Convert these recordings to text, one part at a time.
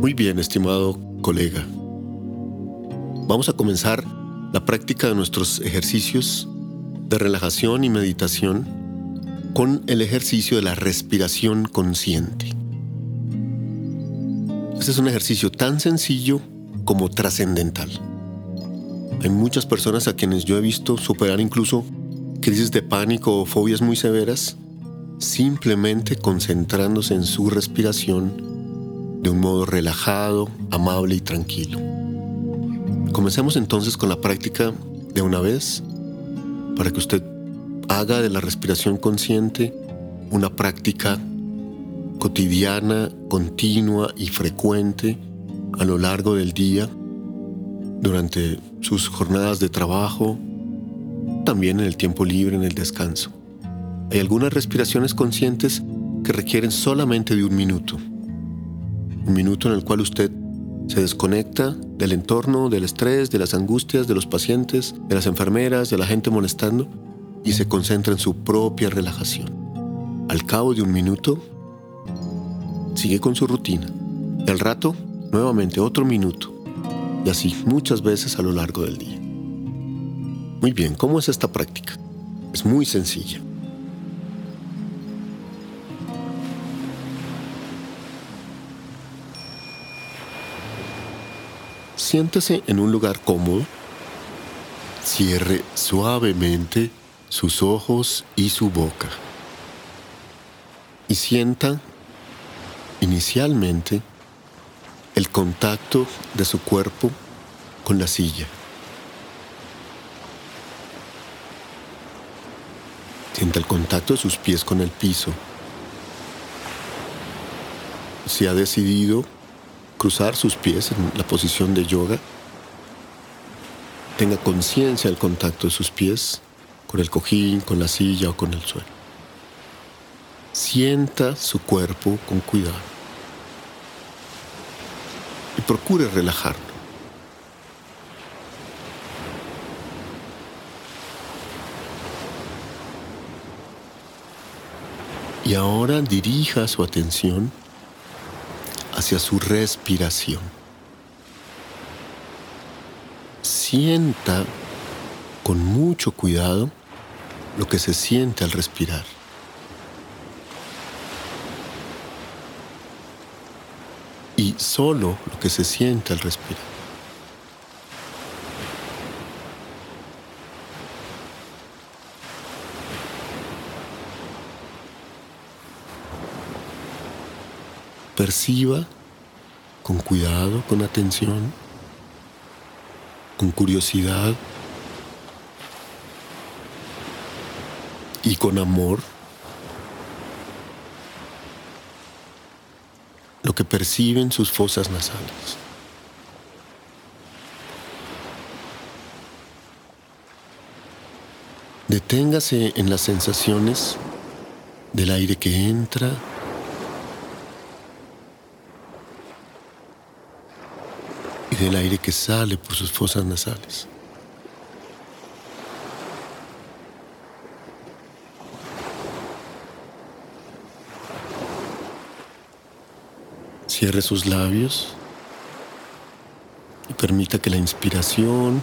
Muy bien, estimado colega. Vamos a comenzar la práctica de nuestros ejercicios de relajación y meditación con el ejercicio de la respiración consciente. Este es un ejercicio tan sencillo como trascendental. Hay muchas personas a quienes yo he visto superar incluso crisis de pánico o fobias muy severas simplemente concentrándose en su respiración de un modo relajado, amable y tranquilo. Comencemos entonces con la práctica de una vez para que usted haga de la respiración consciente una práctica cotidiana, continua y frecuente a lo largo del día, durante sus jornadas de trabajo, también en el tiempo libre, en el descanso. Hay algunas respiraciones conscientes que requieren solamente de un minuto. Un minuto en el cual usted se desconecta del entorno, del estrés, de las angustias de los pacientes, de las enfermeras, de la gente molestando y se concentra en su propia relajación. Al cabo de un minuto, sigue con su rutina. El rato, nuevamente otro minuto. Y así muchas veces a lo largo del día. Muy bien, ¿cómo es esta práctica? Es muy sencilla. Siéntese en un lugar cómodo. Cierre suavemente sus ojos y su boca. Y sienta inicialmente el contacto de su cuerpo con la silla. Sienta el contacto de sus pies con el piso. Si ha decidido cruzar sus pies en la posición de yoga, tenga conciencia del contacto de sus pies con el cojín, con la silla o con el suelo. Sienta su cuerpo con cuidado y procure relajarlo. Y ahora dirija su atención hacia su respiración. Sienta con mucho cuidado lo que se siente al respirar. Y solo lo que se siente al respirar. Perciba con cuidado, con atención, con curiosidad y con amor lo que perciben sus fosas nasales. Deténgase en las sensaciones del aire que entra y del aire que sale por sus fosas nasales. Cierre sus labios y permita que la inspiración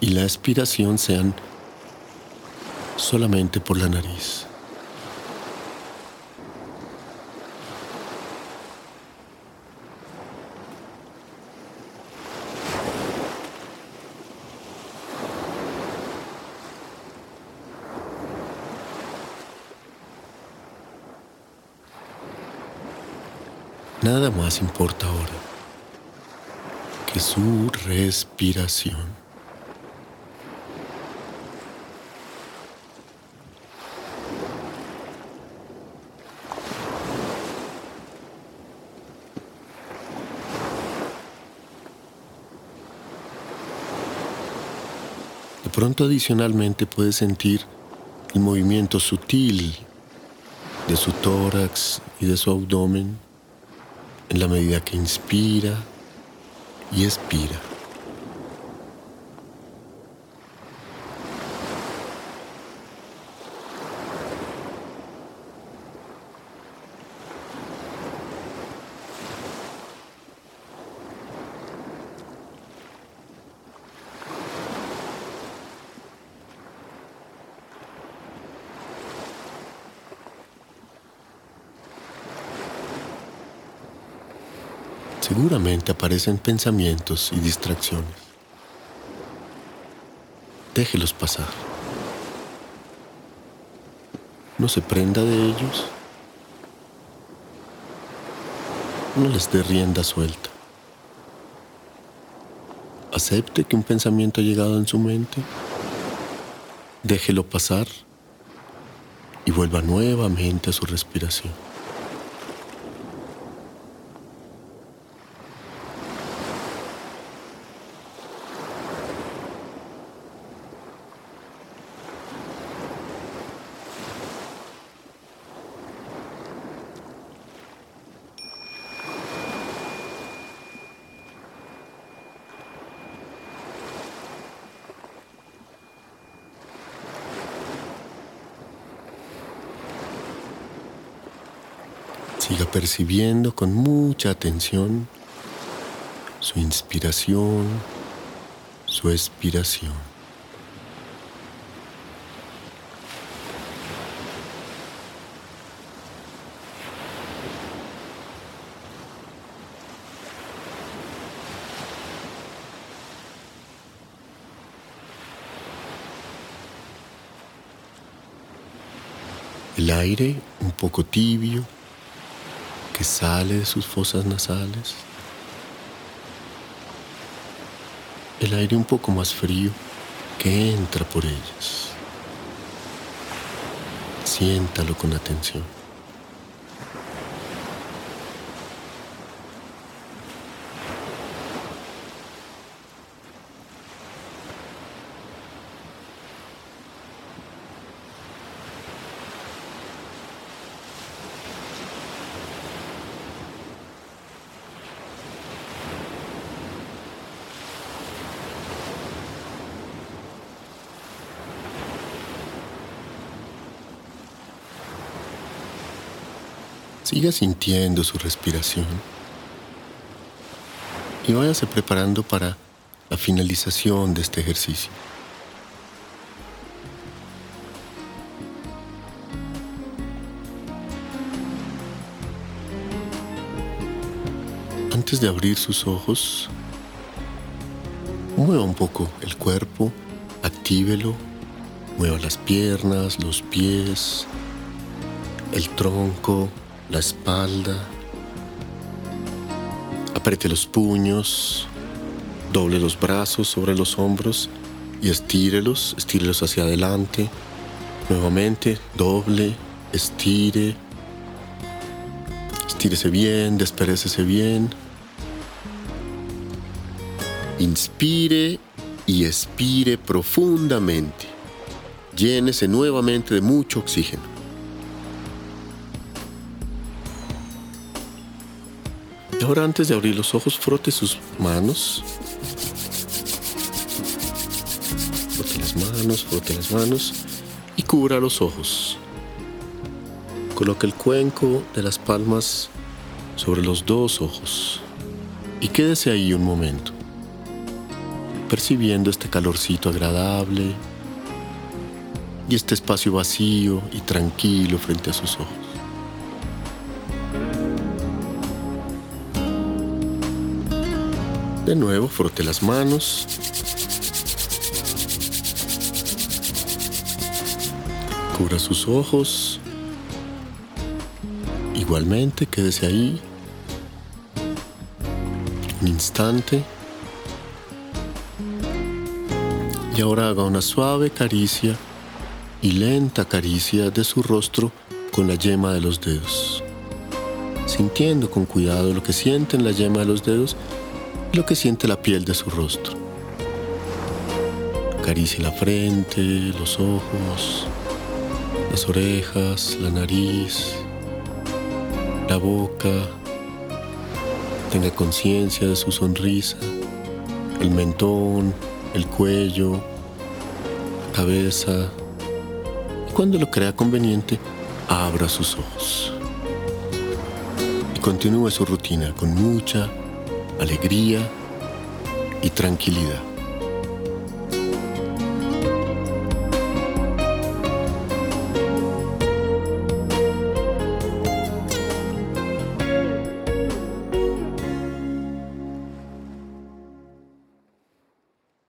y la expiración sean solamente por la nariz. Nada más importa ahora que su respiración. De pronto adicionalmente puede sentir el movimiento sutil de su tórax y de su abdomen en la medida que inspira y expira. Seguramente aparecen pensamientos y distracciones. Déjelos pasar. No se prenda de ellos. No les dé rienda suelta. Acepte que un pensamiento ha llegado en su mente. Déjelo pasar y vuelva nuevamente a su respiración. Siga percibiendo con mucha atención su inspiración, su expiración. El aire un poco tibio que sale de sus fosas nasales. El aire un poco más frío que entra por ellas. Siéntalo con atención. Siga sintiendo su respiración y váyase preparando para la finalización de este ejercicio. Antes de abrir sus ojos, mueva un poco el cuerpo, actívelo, mueva las piernas, los pies, el tronco, la espalda, apriete los puños, doble los brazos sobre los hombros y estírelos, estírelos hacia adelante. Nuevamente, doble, estire, estírese bien, desperécese bien. Inspire y expire profundamente. Llénese nuevamente de mucho oxígeno. Ahora antes de abrir los ojos, frote sus manos. Frote las manos, frote las manos y cubra los ojos. Coloque el cuenco de las palmas sobre los dos ojos y quédese ahí un momento, percibiendo este calorcito agradable y este espacio vacío y tranquilo frente a sus ojos. De nuevo, frote las manos. Cubra sus ojos. Igualmente, quédese ahí. Un instante. Y ahora haga una suave caricia y lenta caricia de su rostro con la yema de los dedos. Sintiendo con cuidado lo que siente en la yema de los dedos lo que siente la piel de su rostro. Acaricie la frente, los ojos, las orejas, la nariz, la boca. Tenga conciencia de su sonrisa, el mentón, el cuello, la cabeza. Y cuando lo crea conveniente, abra sus ojos. Y continúe su rutina con mucha alegría y tranquilidad.